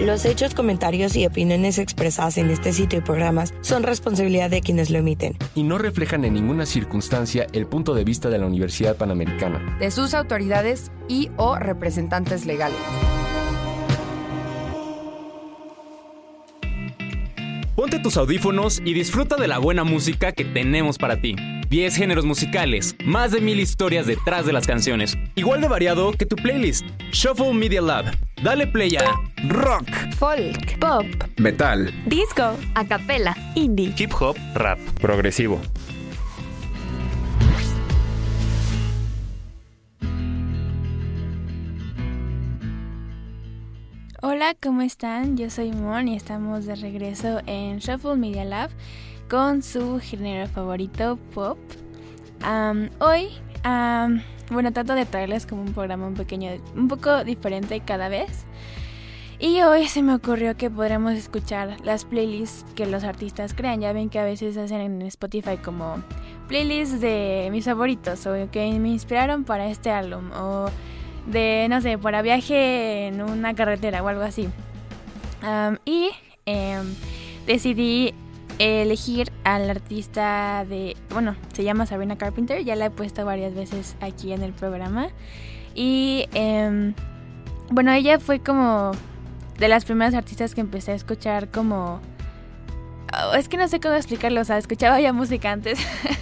Los hechos, comentarios y opiniones expresadas en este sitio y programas son responsabilidad de quienes lo emiten. Y no reflejan en ninguna circunstancia el punto de vista de la Universidad Panamericana. De sus autoridades y o representantes legales. Ponte tus audífonos y disfruta de la buena música que tenemos para ti. 10 géneros musicales, más de mil historias detrás de las canciones, igual de variado que tu playlist. Shuffle Media Lab. Dale play a rock, Folk, Pop, Metal, disco, acapella, indie. hip hop, rap. progresivo. Hola, ¿cómo están? Yo soy Mon y estamos de regreso en Shuffle Media Lab con su género favorito, pop. Hoy, bueno, trato de traerles como un programa un pequeño, un poco diferente cada vez. Y hoy se me ocurrió que podríamos escuchar las playlists que los artistas crean. Ya ven que a veces hacen en Spotify como playlists de mis favoritos o que me inspiraron para este álbum o de, no sé, para viaje en una carretera o algo así. Y em, decidí elegir al artista de, bueno, se llama Sabrina Carpenter, ya la he puesto varias veces aquí en el programa. Y em, bueno, ella fue como de las primeras artistas que empecé a escuchar como... oh, es que no sé cómo explicarlo, o sea, escuchaba ya música antes,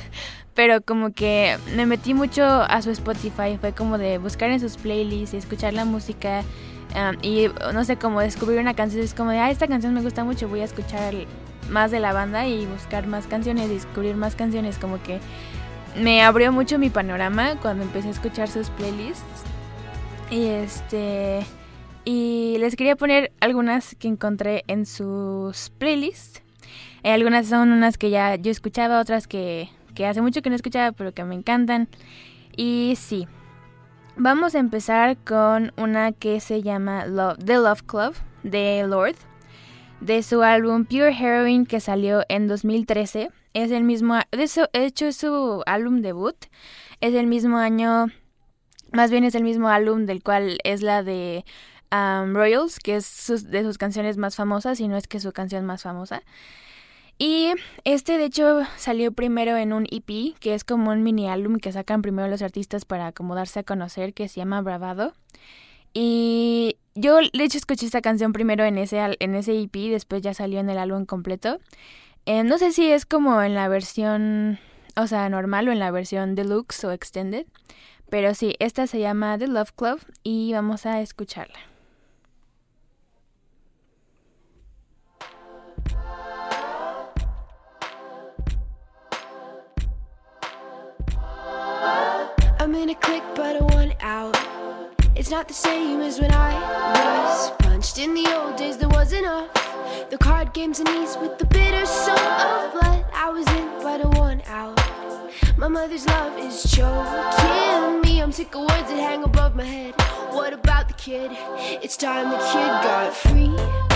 pero como que me metí mucho a su Spotify, fue como de buscar en sus playlists y escuchar la música um, y no sé, como descubrir una canción, es como de, ah, esta canción me gusta mucho, voy a escuchar más de la banda y buscar más canciones descubrir más canciones, como que me abrió mucho mi panorama cuando empecé a escuchar sus playlists. Y este y les quería poner algunas que encontré en sus playlists. Eh, algunas son unas que ya yo escuchaba, otras que, que hace mucho que no escuchaba, pero que me encantan. Y sí, vamos a empezar con una que se llama The Love Club de Lord, de su álbum Pure Heroine que salió en 2013. Es el mismo, de hecho es su álbum debut. Es el mismo año, más bien es el mismo álbum del cual es la de um, Royals, que es sus- de sus canciones más famosas, y no es que su canción más famosa. Y este de hecho salió primero en un EP, que es como un mini álbum que sacan primero los artistas para como darse a conocer, que se llama Bravado. Y yo de hecho escuché esta canción primero en ese, en ese EP, después ya salió en el álbum completo. Eh, no sé si es como en la versión, o sea, normal o en la versión deluxe o extended. Pero sí, esta se llama The Love Club y vamos a escucharla. I'm in click, but I want out. It's not the same as when I was punched. In the old days, there wasn't enough. The card games and ease with the bitter soul of blood. I was in, but I want out. My mother's love is choking me. I'm sick of words that hang above my head. What about the kid? It's time the kid got free.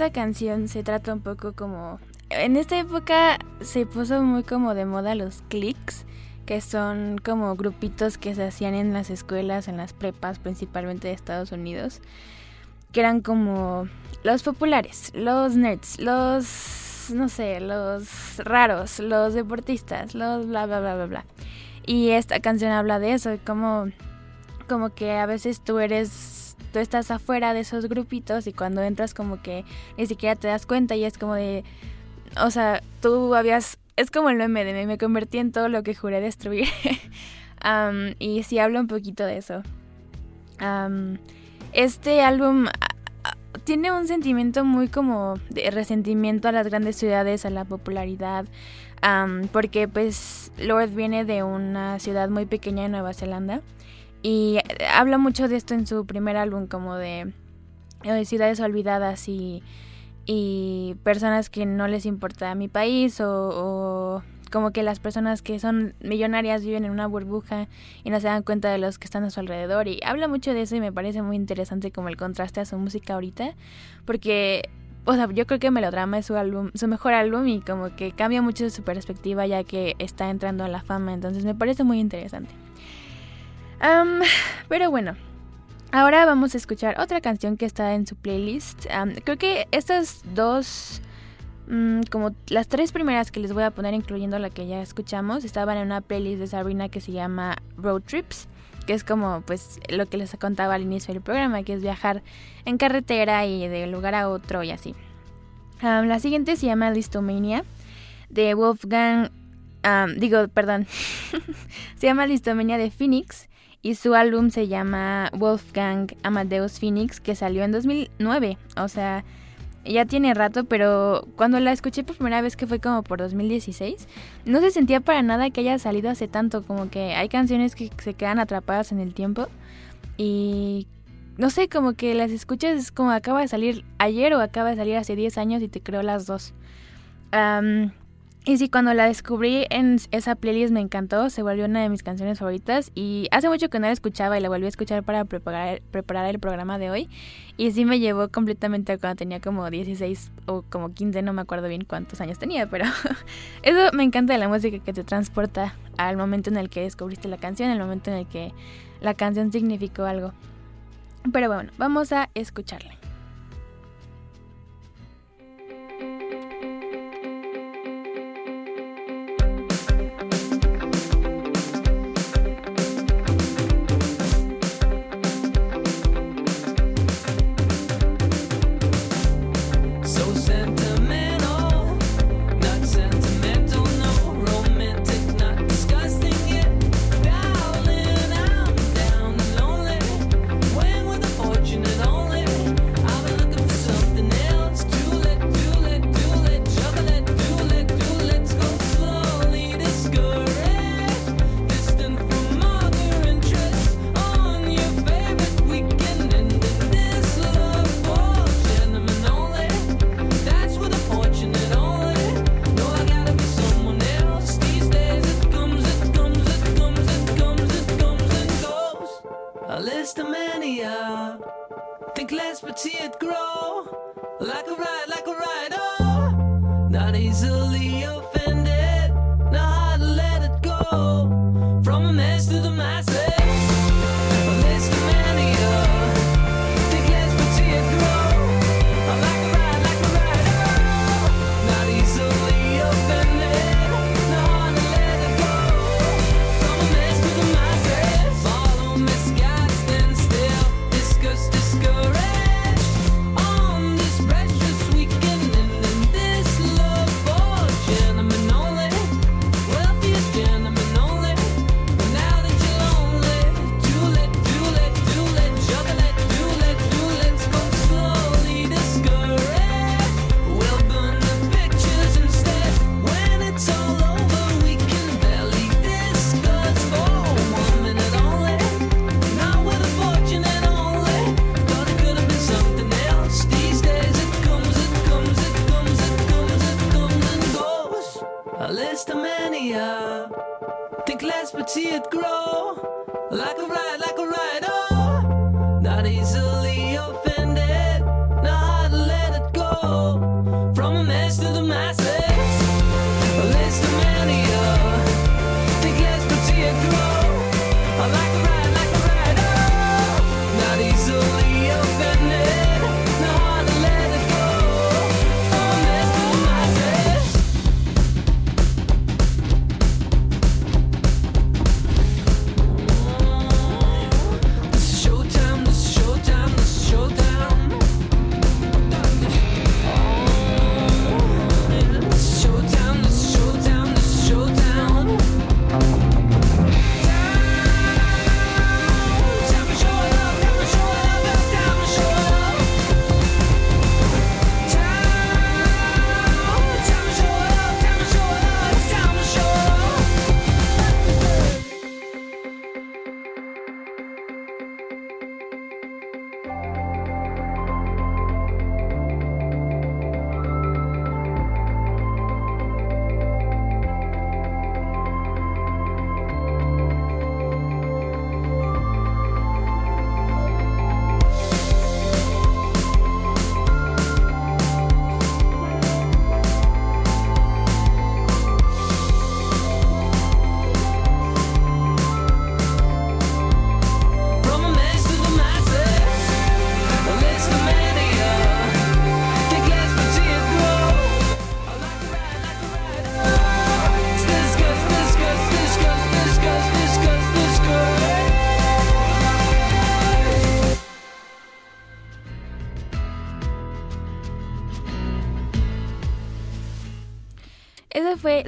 Esta canción se trata un poco como... En esta época se puso muy como de moda los cliques, que son como grupitos que se hacían en las escuelas, en las prepas, principalmente de Estados Unidos, que eran como los populares, los nerds, los, no sé, los raros, los deportistas, los bla, bla, bla, bla, bla. Y esta canción habla de eso, como, como que a veces tú eres tú estás afuera de esos grupitos y cuando entras como que ni siquiera te das cuenta y es como de, o sea, tú habías, es como el meme de me, convertí en todo lo que juré destruir. Am, y sí habla un poquito de eso. Am, este álbum tiene un sentimiento muy como de resentimiento a las grandes ciudades, a la popularidad, am, porque pues Lord viene de una ciudad muy pequeña de Nueva Zelanda y eh, habla mucho de esto en su primer álbum, como de, eh, ciudades olvidadas y, y personas que no les importa mi país o, o como que las personas que son millonarias viven en una burbuja y no se dan cuenta de los que están a su alrededor y habla mucho de eso y me parece muy interesante como el contraste a su música ahorita porque o sea, yo creo que Melodrama es su álbum, su mejor álbum y como que cambia mucho su perspectiva ya que está entrando a la fama, entonces me parece muy interesante. Pero bueno, ahora vamos a escuchar otra canción que está en su playlist. Creo que estas dos, mm, como las tres primeras que les voy a poner, incluyendo la que ya escuchamos, estaban en una playlist de Sabrina que se llama Road Trips, que es como pues lo que les contaba al inicio del programa, que es viajar en carretera y de lugar a otro y así. La siguiente se llama Listomania, de Wolfgang, digo, perdón, se llama Listomania de Phoenix y su álbum se llama Wolfgang Amadeus Phoenix que salió en 2009, o sea, ya tiene rato, pero cuando la escuché por primera vez que fue como por 2016, no se sentía para nada que haya salido hace tanto, como que hay canciones que se quedan atrapadas en el tiempo y no sé, como que las escuchas es como acaba de salir ayer o acaba de salir hace 10 años y te creo las dos. Y sí, cuando la descubrí en esa playlist me encantó, se volvió una de mis canciones favoritas y hace mucho que no la escuchaba y la volví a escuchar para preparar, preparar el programa de hoy y sí me llevó completamente a cuando tenía como 16 o como 15, no me acuerdo bien cuántos años tenía, pero eso me encanta de la música que te transporta al momento en el que descubriste la canción, al momento en el que la canción significó algo. Pero bueno, vamos a escucharla.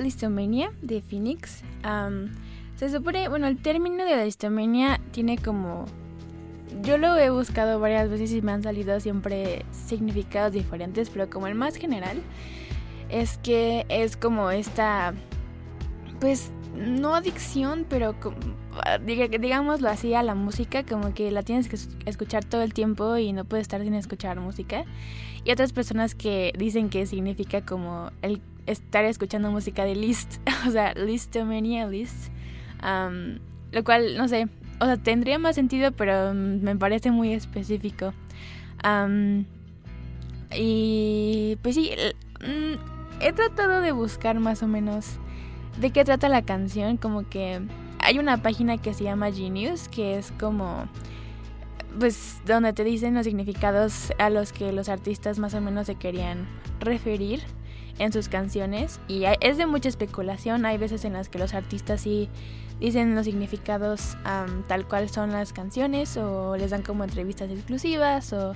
Listomania de Phoenix. Am, se supone, bueno, el término de la listomania tiene como... Yo lo he buscado varias veces y me han salido siempre significados diferentes, pero como el más general es que es como esta, pues, no adicción, pero digámoslo así a la música, como que la tienes que es- escuchar todo el tiempo y no puedes estar sin escuchar música. Y otras personas que dicen que significa como el estar escuchando música de list, o sea, listomania, list. Am, lo cual, no sé, o sea, tendría más sentido, pero me parece muy específico. Am, y pues sí, mm, he tratado de buscar más o menos de qué trata la canción, como que hay una página que se llama Genius, que es como pues donde te dicen los significados a los que los artistas más o menos se querían referir en sus canciones y es de mucha especulación, hay veces en las que los artistas sí dicen los significados tal cual son las canciones o les dan como entrevistas exclusivas o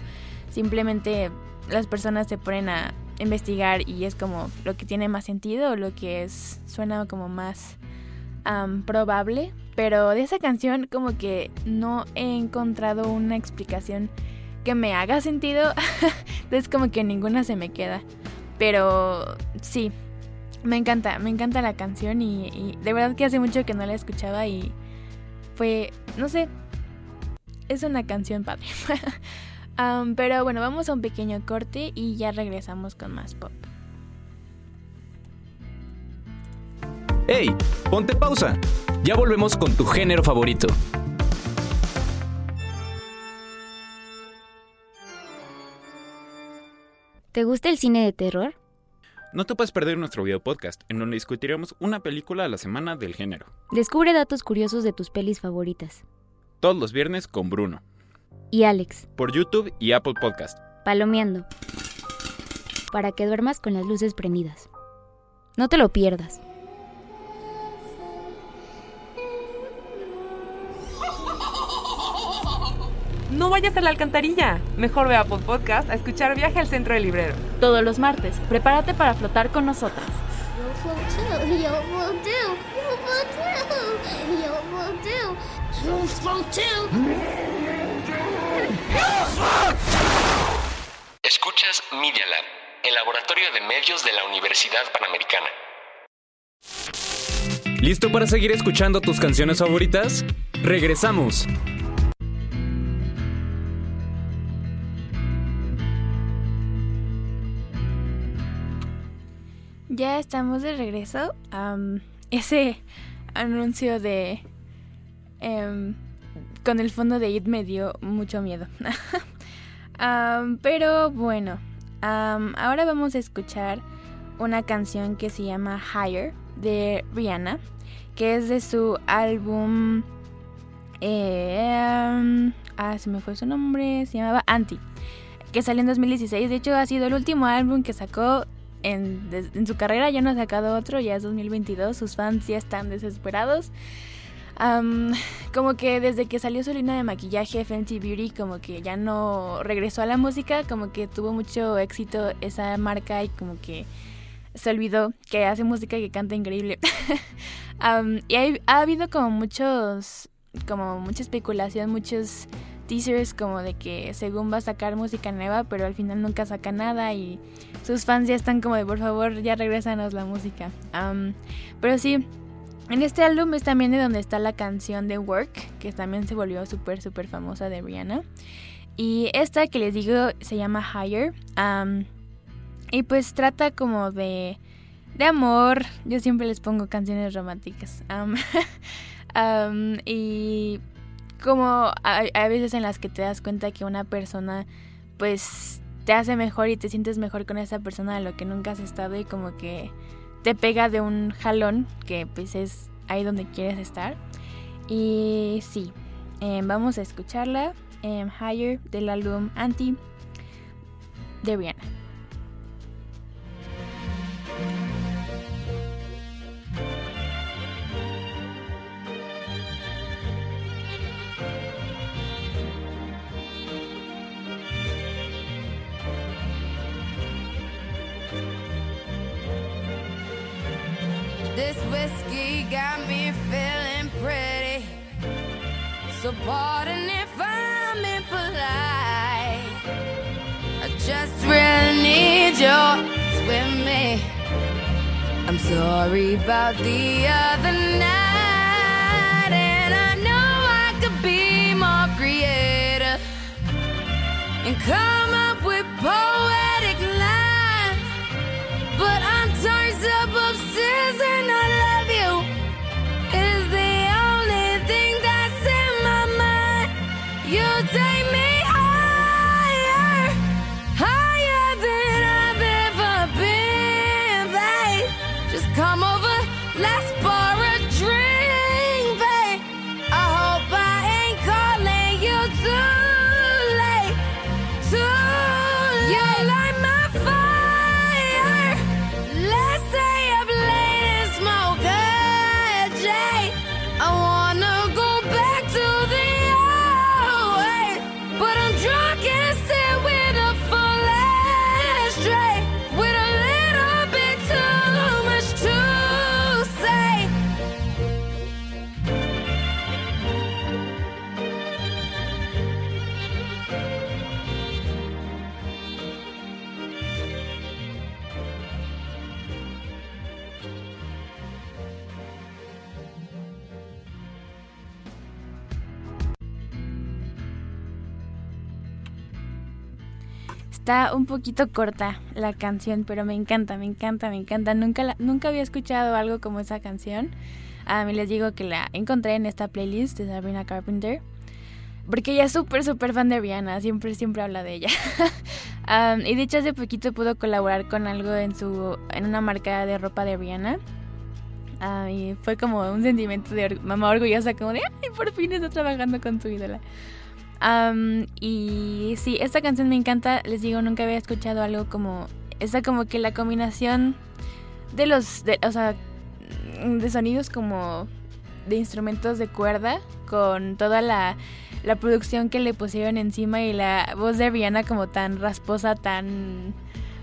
simplemente las personas se ponen a investigar y es como lo que tiene más sentido o lo que es suena como más am, probable. Pero de esa canción como que no he encontrado una explicación que me haga sentido. Entonces como que ninguna se me queda pero sí me encanta me encanta la canción y, de verdad que hace mucho que no la escuchaba y fue no sé es una canción padre pero bueno vamos a un pequeño corte y ya regresamos con más pop ¡Hey! Ponte pausa. Ya volvemos con tu género favorito. ¿Te gusta el cine de terror? No te puedes perder nuestro video podcast, en donde discutiremos una película a la semana del género. Descubre datos curiosos de tus pelis favoritas. Todos los viernes con Bruno. Y Alex, Por YouTube y Apple Podcast. palomeando. Para que duermas con las luces prendidas. No te lo pierdas. No vayas a la alcantarilla. Mejor ve a Apple Podcast a escuchar Viaje al Centro del Librero. Todos los martes, prepárate para flotar con nosotras. Escuchas Media Lab, el laboratorio de medios de la Universidad Panamericana. ¿Listo para seguir escuchando tus canciones favoritas? Regresamos. Ya estamos de regreso. Am, ese anuncio de... em, con el fondo de IT me dio mucho miedo. Pero bueno, ahora vamos a escuchar una canción que se llama Higher de Rihanna, que es de su álbum... am, ah, se me fue su nombre, se llamaba Anti, que salió en 2016. De hecho, ha sido el último álbum que sacó en, su carrera ya no ha sacado otro, ya es 2022, sus fans ya están desesperados. Am, como que desde que salió su línea de maquillaje Fenty Beauty, como que ya no regresó a la música, como que tuvo mucho éxito esa marca y como que se olvidó que hace música y que canta increíble. Y ha habido como muchos, como mucha especulación, muchos teasers como de que según va a sacar música nueva, pero al final nunca saca nada y sus fans ya están como de por favor ya regresanos la música. Am, pero sí, en este álbum es también de donde está la canción de Work, que también se volvió súper, súper famosa de Rihanna. Y esta que les digo se llama Higher. am, y pues trata como de, de amor. Yo siempre les pongo canciones románticas. y como hay, hay veces en las que te das cuenta que una persona pues te hace mejor y te sientes mejor con esa persona de lo que nunca has estado y como que te pega de un jalón que pues es ahí donde quieres estar. Y sí, eh, vamos a escucharla, em, Higher del álbum Anti de Rihanna. This whiskey got me feeling pretty. So pardon if I'm impolite. I just really need yours with me. I'm sorry about the other night, and I know I could be more creative and come up with poetic Está un poquito corta la canción, pero me encanta, me encanta, me encanta. Nunca, la- nunca había escuchado algo como esa canción. A mí les digo que la encontré en esta playlist de Sabrina Carpenter. porque ella es súper, súper fan de Rihanna, siempre, siempre habla de ella. Um, y de hecho hace poquito pudo colaborar con algo en su en una marca de ropa de Rihanna. Ah, y fue como un sentimiento de or- mamá orgullosa, como de, ay, por fin está trabajando con su ídola. Um, y sí, esta canción me encanta, les digo, nunca había escuchado algo como, esta como que la combinación de los, de, o sea, de sonidos como de instrumentos de cuerda con toda la, la producción que le pusieron encima y la voz de Rihanna como tan rasposa, tan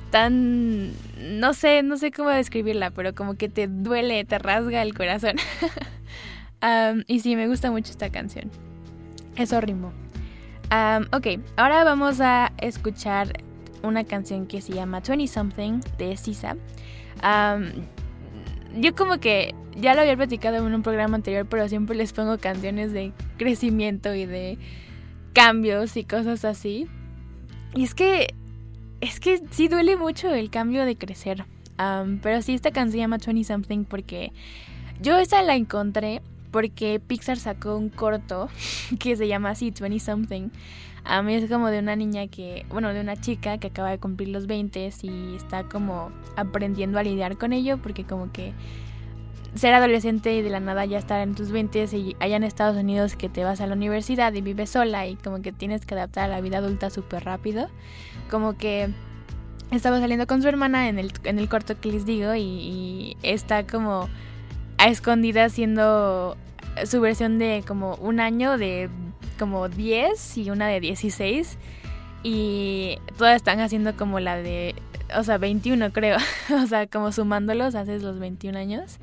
tan no sé, no sé cómo describirla, pero como que te duele, te rasga el corazón. Um, y sí, me gusta mucho esta canción. Eso ritmo. Um, ok, ahora vamos a escuchar una canción que se llama 20 Something de Sisa. Yo como que ya lo había platicado en un programa anterior, pero siempre les pongo canciones de crecimiento y de cambios y cosas así. Y es que, es que sí duele mucho el cambio de crecer. Pero sí, esta canción se llama 20 Something porque yo esa la encontré porque Pixar sacó un corto que se llama así, 20 Something. A mí es como de una niña que, bueno, de una chica que acaba de cumplir los 20 y está como aprendiendo a lidiar con ello porque como que ser adolescente y de la nada ya estar en tus 20 y allá en Estados Unidos que te vas a la universidad y vives sola y como que tienes que adaptar a la vida adulta súper rápido. Como que estaba saliendo con su hermana en el, en el corto que les digo y, y está como a escondida haciendo su versión de como un año de como 10 y una de 16 y todas están haciendo como la de, o sea, 21 creo, o sea, como sumándolos haces los 21 años.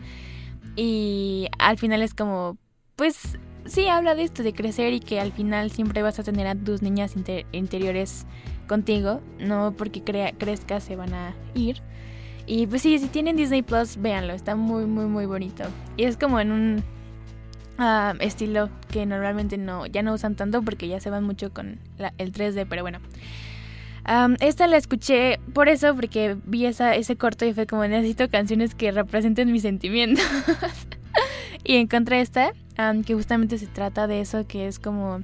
Y al final es como, pues sí, habla de esto, de crecer y que al final siempre vas a tener a tus niñas inter interiores contigo, no porque crea crezcas se van a ir. Y pues sí, si tienen Disney Plus, véanlo, está muy, muy, muy bonito. Y es como en un uh, estilo que normalmente no, ya no usan tanto porque ya se van mucho con el 3D, pero bueno. Esta la escuché por eso, porque vi esa, ese corto y fue como necesito canciones que representen mis sentimientos. y encontré esta, que justamente se trata de eso, que es como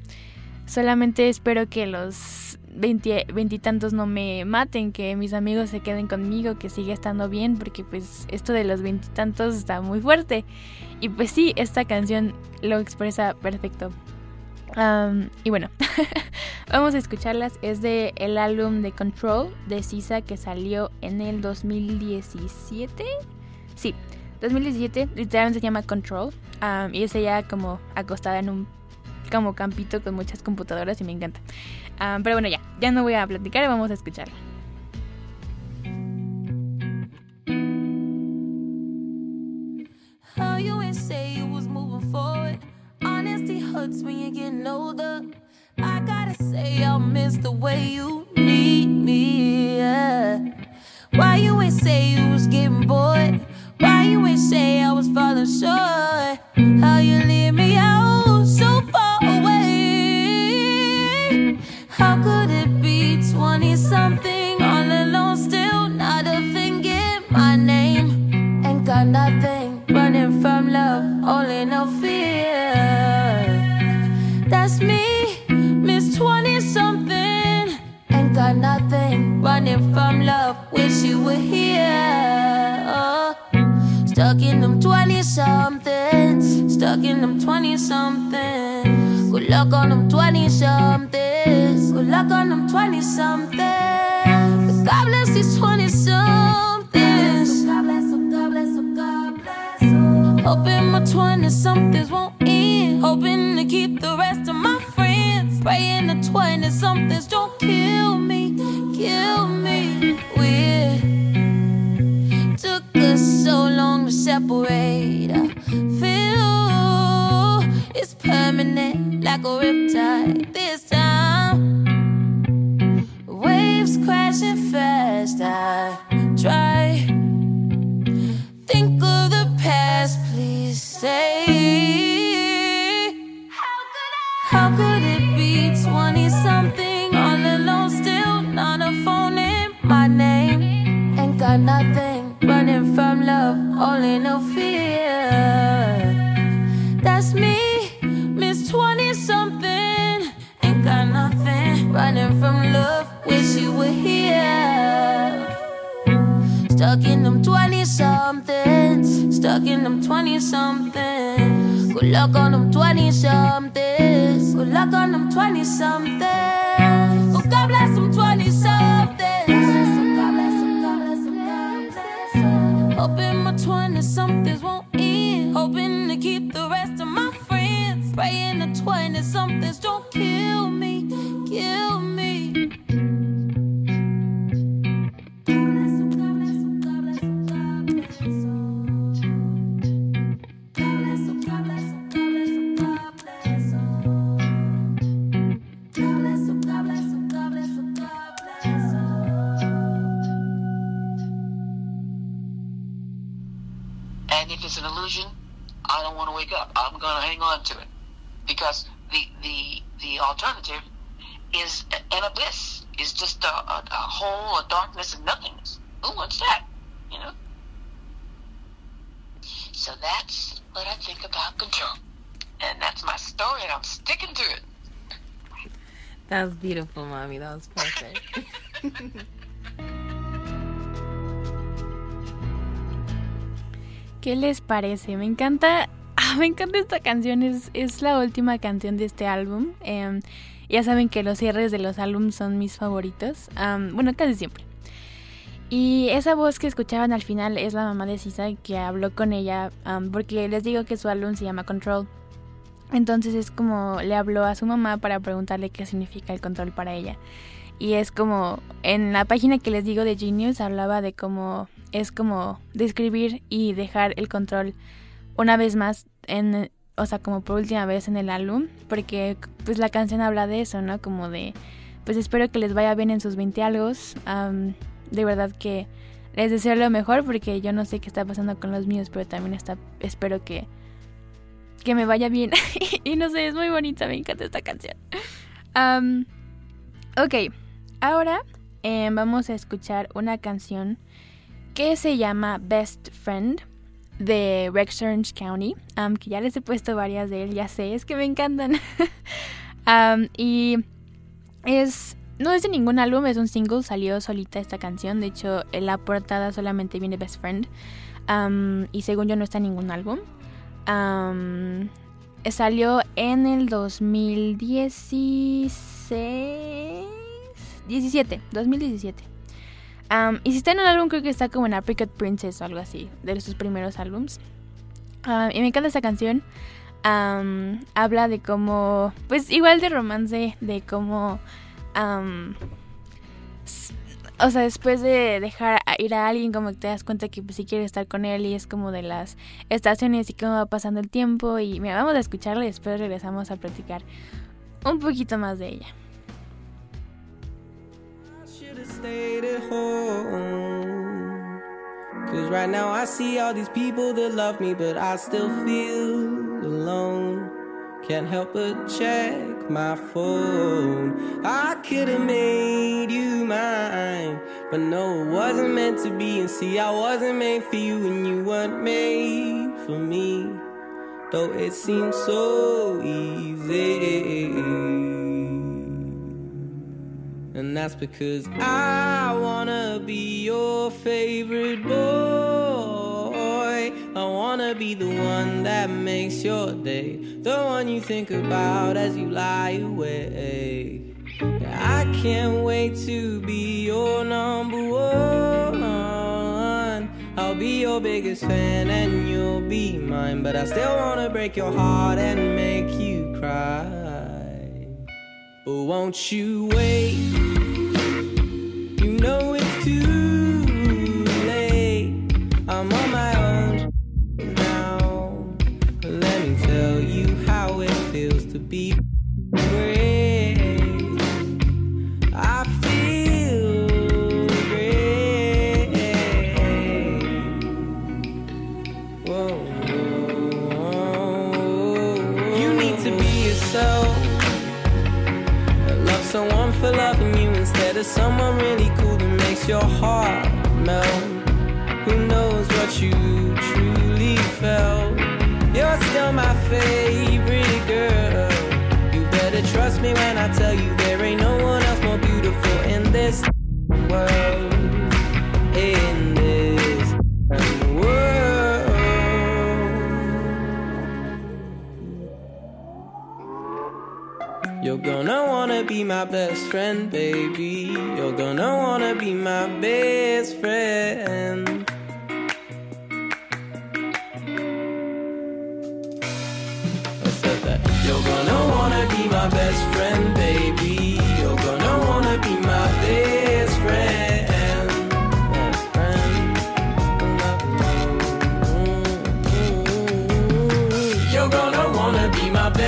solamente espero que los veintitantos no me maten, que mis amigos se queden conmigo, que siga estando bien, porque pues esto de los veintitantos está muy fuerte. Y pues sí, esta canción lo expresa perfecto. Um, y bueno, vamos a escucharlas. Es de el álbum de Control de Sisa que salió en el 2017. Sí, 2017. Literalmente se llama Control. Um, y es ella como acostada en un como campito con muchas computadoras y me encanta. Um, pero bueno, ya, ya no voy a platicar, vamos a escucharla. How you ain't say you was moving forward. Honesty hurts when you're getting older. I gotta say, I'll miss the way you need me. Why you ain't say you was getting bored? Why you ain't say I was falling short? How you leave wish you were here. Oh. Stuck in them 20 somethings, stuck in them 20 somethings. Good luck on them 20 somethings, good luck on them 20 somethings. God bless these 20 somethings. God bless them, God bless them, God bless them. Hoping my 20 somethings won't end. Hoping to keep the rest of my friends. Praying the 20 somethings don't kill me, kill me. Separate. I feel it's permanent, like a riptide. This time, waves crashing fast. I Stuck in them 20 somethings. Stuck in them 20 somethings. Good luck on them 20 somethings. Good luck on them 20 somethings. Oh, God bless them 20 somethings. Hoping my 20 somethings won't end. Hoping to keep the rest of my friends. Praying the 20 somethings don't kill me. It's an illusion, I don't want to wake up. I'm going to hang on to it because the the the alternative is an abyss. Is just a, a, a hole, a darkness, and nothingness. Who wants that? You know. So that's what I think about control, and that's my story, and I'm sticking to it. That was beautiful, mommy. That was perfect. ¿Qué les parece? Me encanta, ah, me encanta esta canción, es, es la última canción de este álbum. Em, ya saben que los cierres de los álbumes son mis favoritos, bueno, casi siempre. Y esa voz que escuchaban al final es la mamá de Sisa que habló con ella, am, porque les digo que su álbum se llama Control. Entonces es como le habló a su mamá para preguntarle qué significa el control para ella. Y es como, en la página que les digo de Genius hablaba de cómo es como describir y dejar el control una vez más en, o sea, como por última vez en el álbum, porque pues la canción habla de eso, ¿no? Como de, pues espero que les vaya bien en sus 20 algo. am, de verdad que les deseo lo mejor porque yo no sé qué está pasando con los míos, pero también está, espero que, que me vaya bien. y no sé, es muy bonita, me encanta esta canción. Ok, ahora eh, vamos a escuchar una canción que se llama Best Friend de Rex Orange County, que ya les he puesto varias de él, ya sé, es que me encantan. Y es, no es de ningún álbum, es un single, salió solita esta canción, de hecho en la portada solamente viene Best Friend, y según yo no está en ningún álbum. Salió en el 2016... 17, 2017. Um, y si está en un álbum, creo que está como en Apricot Princess o algo así, de sus primeros álbums. Um, y me encanta esta canción. Um, habla de cómo, pues igual de romance, de cómo, o sea, después de dejar ir a alguien, como que te das cuenta que pues, sí quieres estar con él y es como de las estaciones y cómo va pasando el tiempo. Y mira, vamos a escucharla y después regresamos a platicar un poquito más de ella. Stayed at home. Cause right now I see all these people that love me, but I still feel alone. Can't help but check my phone. I could've made you mine, but no, it wasn't meant to be. And see, I wasn't made for you, and you weren't made for me. Though it seems so easy. And that's because I wanna be your favorite boy. I wanna be the one that makes your day, the one you think about as you lie awake. I can't wait to be your number one. I'll be your biggest fan and you'll be mine, but I still wanna break your heart and make you cry. But won't you wait?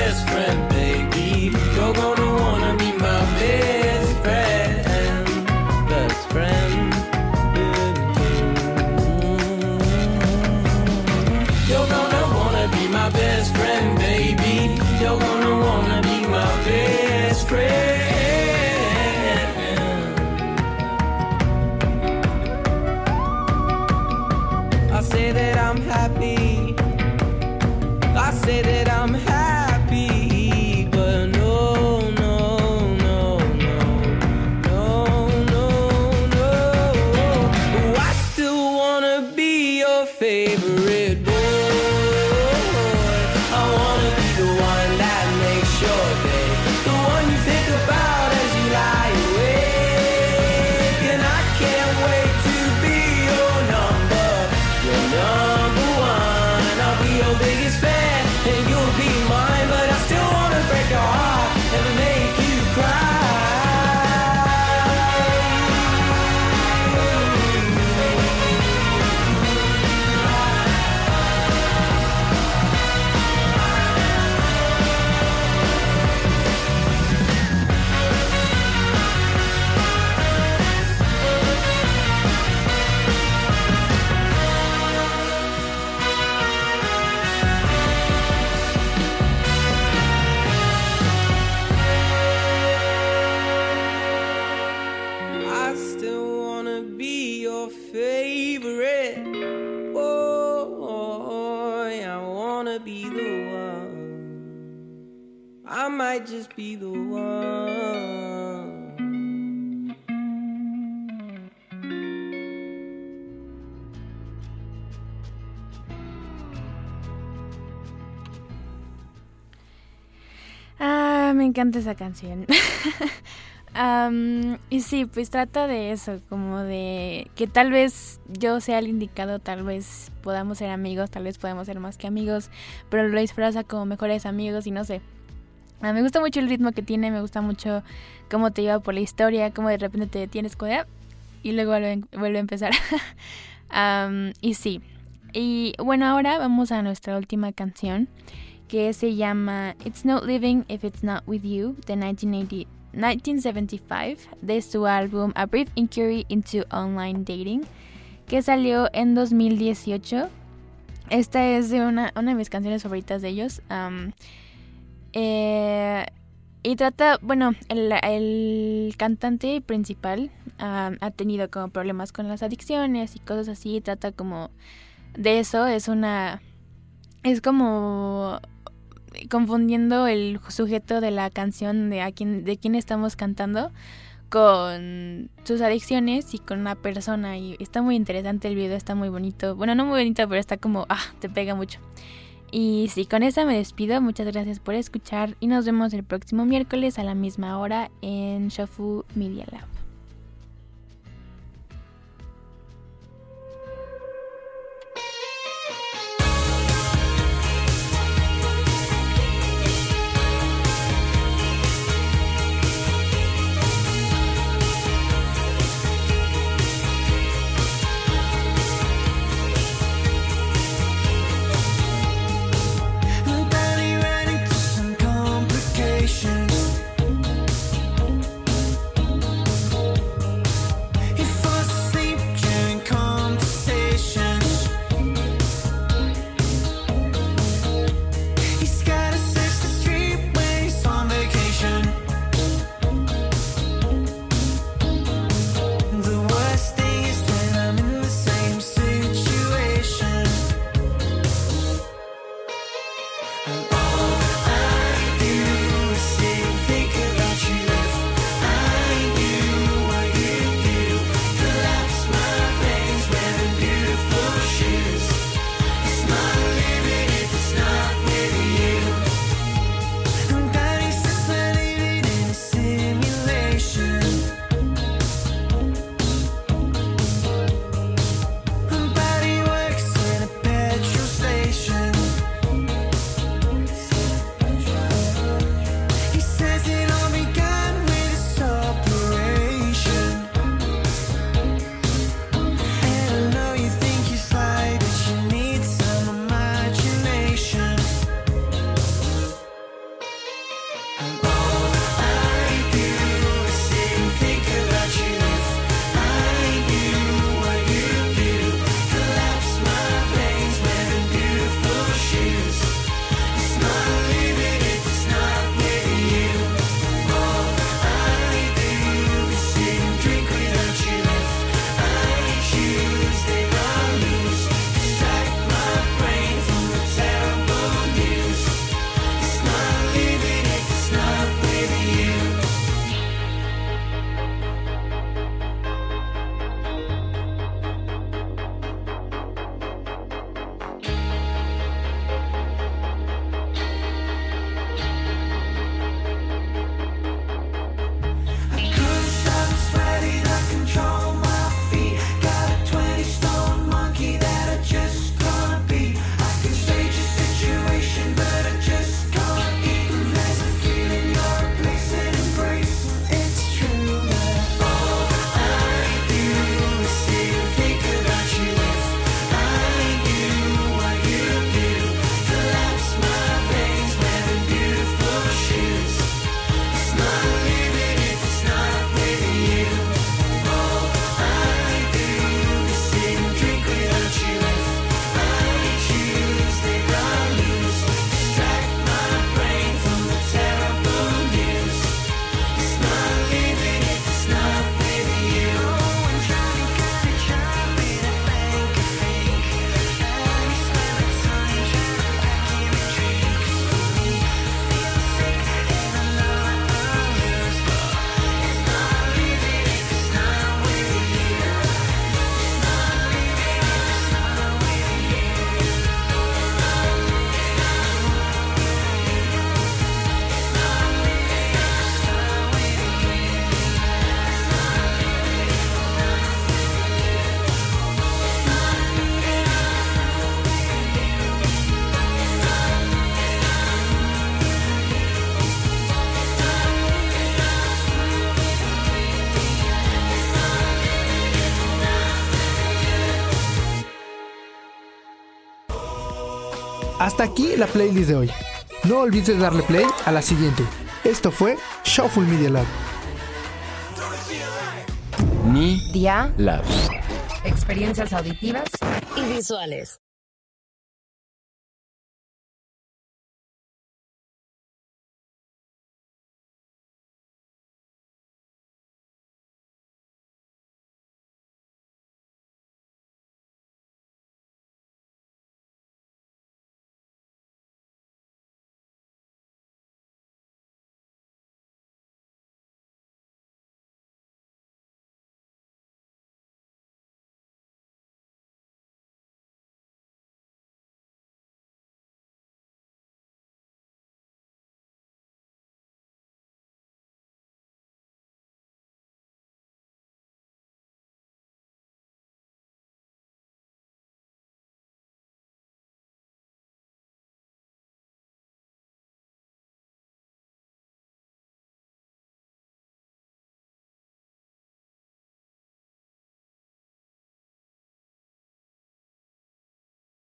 Best friend, might just be the one. Ah, me encanta esa canción. Y sí, pues trata de eso, como de que tal vez yo sea el indicado, tal vez podamos ser amigos, tal vez podamos ser más que amigos, pero lo disfraza como mejores amigos y no sé. Ah, me gusta mucho el ritmo que tiene, me gusta mucho cómo te lleva por la historia, cómo de repente te detienes con y luego vuelve, a empezar. Y sí. Y bueno, ahora vamos a nuestra última canción que se llama It's Not Living If It's Not With You de 1980 1975 de su álbum A Brief Inquiry into Online Dating que salió en 2018. Esta es de una, una de mis canciones favoritas de ellos. Eh, y trata, bueno, el, cantante principal am, ha tenido como problemas con las adicciones y cosas así. Trata como de eso. Es una... Es como confundiendo el sujeto de la canción de a quién, de quién estamos cantando con sus adicciones y con una persona y está muy interesante el video, está muy bonito. Bueno, no muy bonito, pero está como, ah, te pega mucho. Y sí, con esa me despido. Muchas gracias por escuchar y nos vemos el próximo miércoles a la misma hora en Shofu Media Lab. Hasta aquí la playlist de hoy. No olvides darle play a la siguiente. Esto fue Shuffle Media Lab. Mi Dia, Lab. experiencias auditivas Y visuales.